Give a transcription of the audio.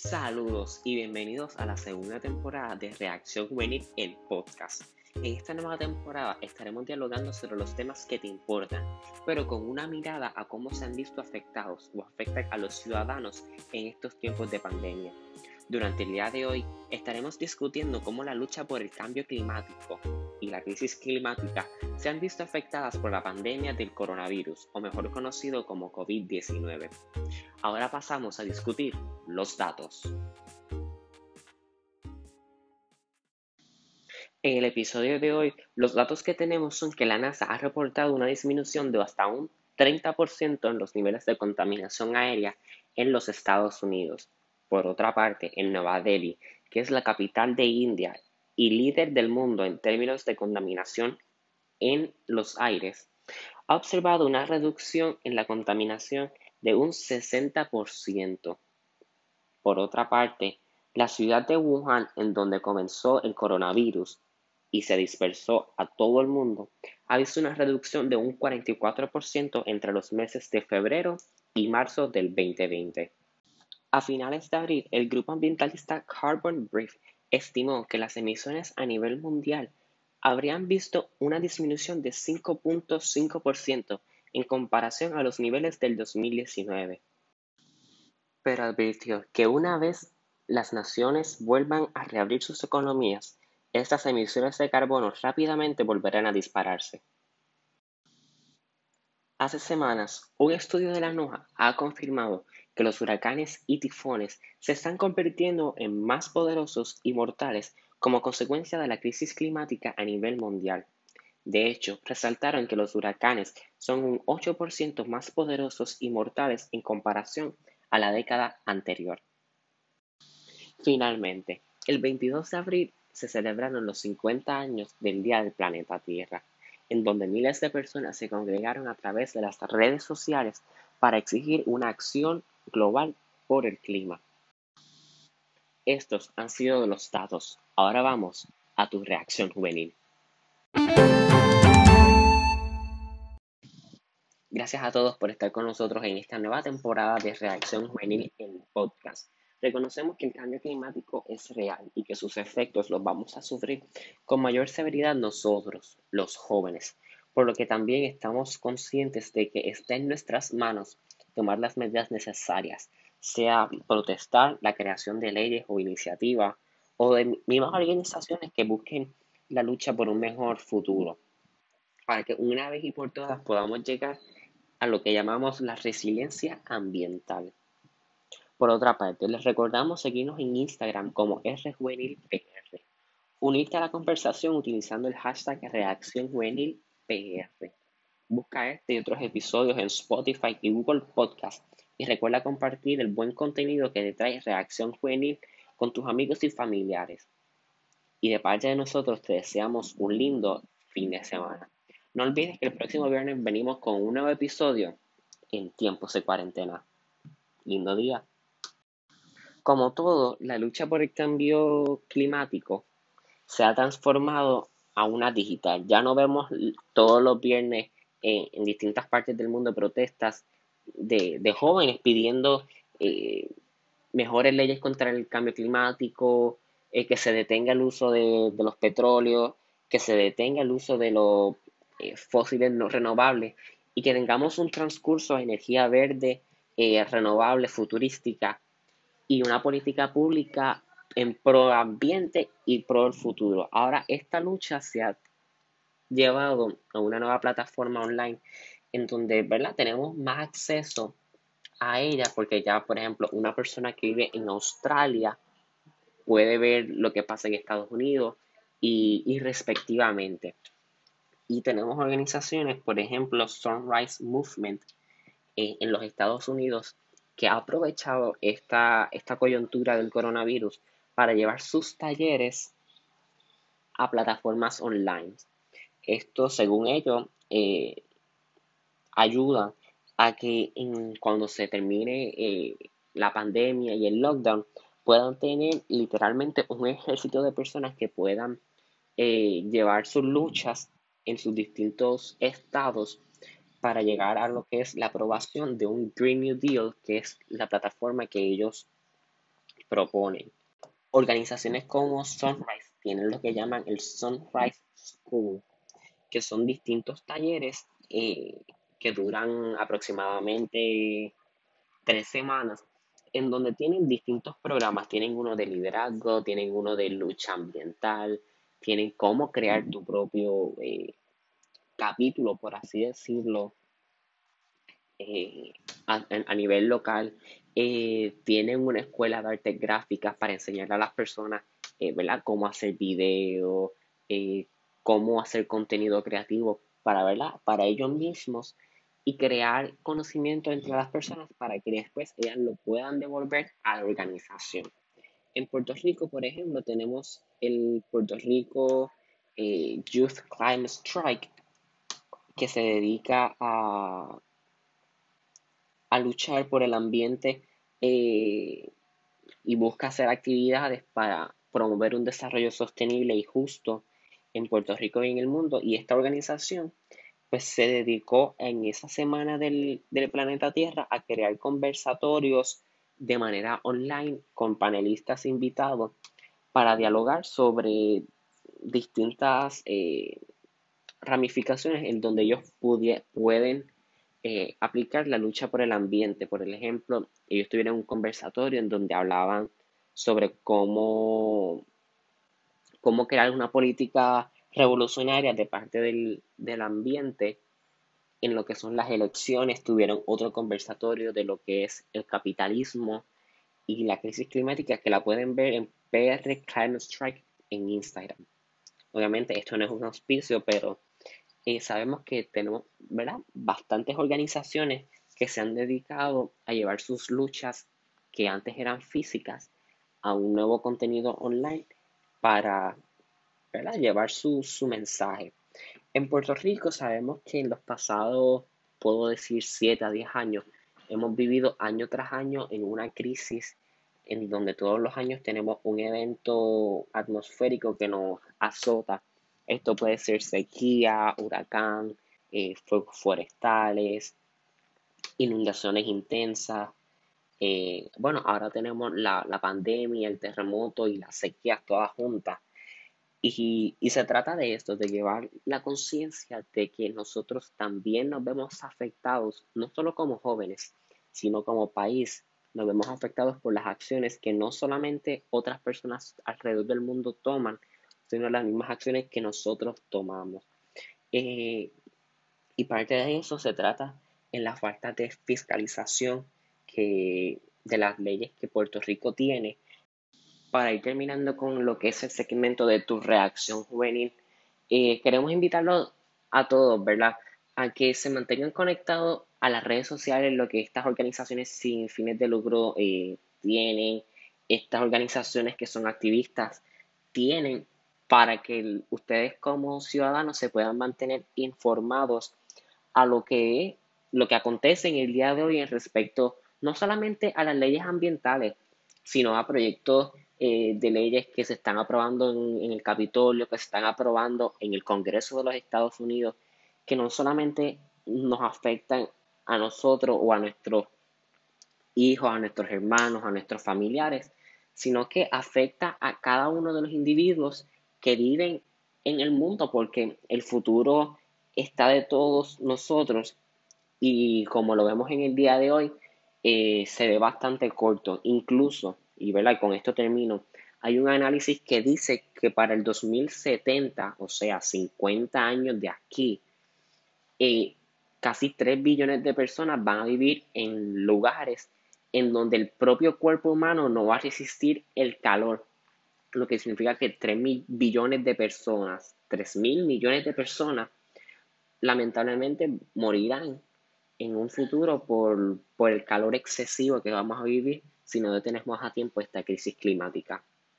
Saludos y bienvenidos a la segunda temporada de Reacción Juvenil, el podcast. En esta nueva temporada estaremos dialogando sobre los temas que te importan, pero con una mirada a cómo se han visto afectados o afectan a los ciudadanos en estos tiempos de pandemia. Durante el día de hoy estaremos discutiendo cómo la lucha por el cambio climático y la crisis climática se han visto afectadas por la pandemia del coronavirus, o mejor conocido como COVID-19. Ahora pasamos a discutir los datos. En el episodio de hoy, los datos que tenemos son que la NASA ha reportado una disminución de hasta un 30% en los niveles de contaminación aérea en los Estados Unidos por otra parte, en Nueva Delhi, que es la capital de India y líder del mundo en términos de contaminación en los aires, ha observado una reducción en la contaminación de un 60%. Por otra parte, la ciudad de Wuhan, en donde comenzó el coronavirus y se dispersó a todo el mundo, ha visto una reducción de un 44% entre los meses de febrero y marzo del 2020. A finales de abril, el grupo ambientalista Carbon Brief estimó que las emisiones a nivel mundial habrían visto una disminución de 5.5% en comparación a los niveles del 2019. Pero advirtió que una vez las naciones vuelvan a reabrir sus economías, estas emisiones de carbono rápidamente volverán a dispararse. Hace semanas, un estudio de la NOAA ha confirmado que los huracanes y tifones se están convirtiendo en más poderosos y mortales como consecuencia de la crisis climática a nivel mundial. De hecho, resaltaron que los huracanes son un 8% más poderosos y mortales en comparación a la década anterior. Finalmente, el 22 de abril se celebraron los 50 años del Día del Planeta Tierra, en donde miles de personas se congregaron a través de las redes sociales para exigir una acción global por el clima. Estos han sido los datos. Ahora vamos a tu reacción juvenil. Gracias a todos por estar con nosotros en esta nueva temporada de Reacción Juvenil en podcast. Reconocemos que el cambio climático es real y que sus efectos los vamos a sufrir con mayor severidad nosotros, los jóvenes, por lo que también estamos conscientes de que está en nuestras manos tomar las medidas necesarias, sea protestar la creación de leyes o iniciativas o de mismas organizaciones que busquen la lucha por un mejor futuro, para que una vez y por todas podamos llegar a lo que llamamos la resiliencia ambiental. Por otra parte, les recordamos seguirnos en Instagram como RJuvenilPR. Unirte a la conversación utilizando el hashtag ReacciónJuvenilPR. Busca este y otros episodios en Spotify y Google Podcast y recuerda compartir el buen contenido que te trae Reacción Juvenil con tus amigos y familiares. Y de parte de nosotros te deseamos un lindo fin de semana. No olvides que el próximo viernes venimos con un nuevo episodio en tiempos de cuarentena. Lindo día. Como todo, la lucha por el cambio climático se ha transformado a una digital. Ya no vemos todos los viernes en, distintas partes del mundo protestas de, jóvenes pidiendo eh, mejores leyes contra el cambio climático, eh, que se detenga el uso de, los petróleos, que se detenga el uso de los eh, fósiles no renovables y que tengamos un transcurso de energía verde, renovable, futurística y una política pública en pro ambiente y pro el futuro. Ahora esta lucha se ha llevado a una nueva plataforma online en donde, ¿verdad? Tenemos más acceso a ella porque ya, por ejemplo, una persona que vive en Australia puede ver lo que pasa en Estados Unidos y, respectivamente. Y tenemos organizaciones, por ejemplo, Sunrise Movement eh, en los Estados Unidos, que ha aprovechado esta, esta coyuntura del coronavirus para llevar sus talleres a plataformas online. Esto, según ellos, eh, ayuda a que cuando se termine eh, la pandemia y el lockdown puedan tener literalmente un ejército de personas que puedan eh, llevar sus luchas en sus distintos estados para llegar a lo que es la aprobación de un Green New Deal, que es la plataforma que ellos proponen. Organizaciones como Sunrise tienen lo que llaman el Sunrise School, que son distintos talleres eh, que duran aproximadamente tres semanas, en donde tienen distintos programas. Tienen uno de liderazgo, tienen uno de lucha ambiental, tienen cómo crear tu propio eh, capítulo, por así decirlo, eh, a, nivel local. Tienen una escuela de artes gráficas para enseñar a las personas, ¿verdad? Cómo hacer video, cómo hacer contenido creativo para, ¿verdad? Para ellos mismos y crear conocimiento entre las personas para que después ellas lo puedan devolver a la organización. En Puerto Rico, por ejemplo, tenemos el Puerto Rico eh, Youth Climate Strike, que se dedica a, a luchar por el ambiente eh, y busca hacer actividades para promover un desarrollo sostenible y justo en Puerto Rico y en el mundo. Y esta organización pues se dedicó en esa semana del, del planeta Tierra a crear conversatorios de manera online con panelistas invitados para dialogar sobre distintas eh, ramificaciones en donde ellos pueden eh, aplicar la lucha por el ambiente. Por ejemplo, ellos tuvieron un conversatorio en donde hablaban sobre cómo, cómo crear una política revolucionaria de parte del, del ambiente en lo que son las elecciones, tuvieron otro conversatorio de lo que es el capitalismo y la crisis climática que la pueden ver en PR Climate Strike en Instagram. Obviamente esto no es un auspicio, pero eh, sabemos que tenemos ¿verdad? bastantes organizaciones que se han dedicado a llevar sus luchas que antes eran físicas a un nuevo contenido online para llevar su, su mensaje. En Puerto Rico sabemos que en los pasados, puedo decir, 7 a 10 años, hemos vivido año tras año en una crisis en donde todos los años tenemos un evento atmosférico que nos azota. Esto puede ser sequía, huracán, eh, fuegos forestales, inundaciones intensas. Eh, bueno, ahora tenemos la, la pandemia, el terremoto y las sequías todas juntas. Y, se trata de esto, de llevar la conciencia de que nosotros también nos vemos afectados, no solo como jóvenes, sino como país, nos vemos afectados por las acciones que no solamente otras personas alrededor del mundo toman, sino las mismas acciones que nosotros tomamos. Eh, y parte de eso se trata en la falta de fiscalización de las leyes que Puerto Rico tiene para ir terminando con lo que es el segmento de tu reacción juvenil, eh, queremos invitarlos a todos, ¿verdad? A que se mantengan conectados a las redes sociales, lo que estas organizaciones sin fines de lucro eh, tienen, estas organizaciones que son activistas tienen para que ustedes como ciudadanos se puedan mantener informados a lo que, lo que acontece en el día de hoy en respecto no solamente a las leyes ambientales, sino a proyectos eh, de leyes que se están aprobando en, el Capitolio, que se están aprobando en el Congreso de los Estados Unidos, que no solamente nos afectan a nosotros o a nuestros hijos, a nuestros hermanos, a nuestros familiares, sino que afecta a cada uno de los individuos que viven en el mundo, porque el futuro está de todos nosotros. Y como lo vemos en el día de hoy, eh, se ve bastante corto. Incluso y, ¿verdad? con esto termino, hay un análisis que dice que para el 2070, o sea, 50 años de aquí, eh, casi 3 billones de personas van a vivir en lugares en donde el propio cuerpo humano no va a resistir el calor, lo que significa que 3 billones de personas, 3 mil millones de personas, lamentablemente morirán en un futuro por, por el calor excesivo que vamos a vivir si no detenemos a tiempo esta crisis climática.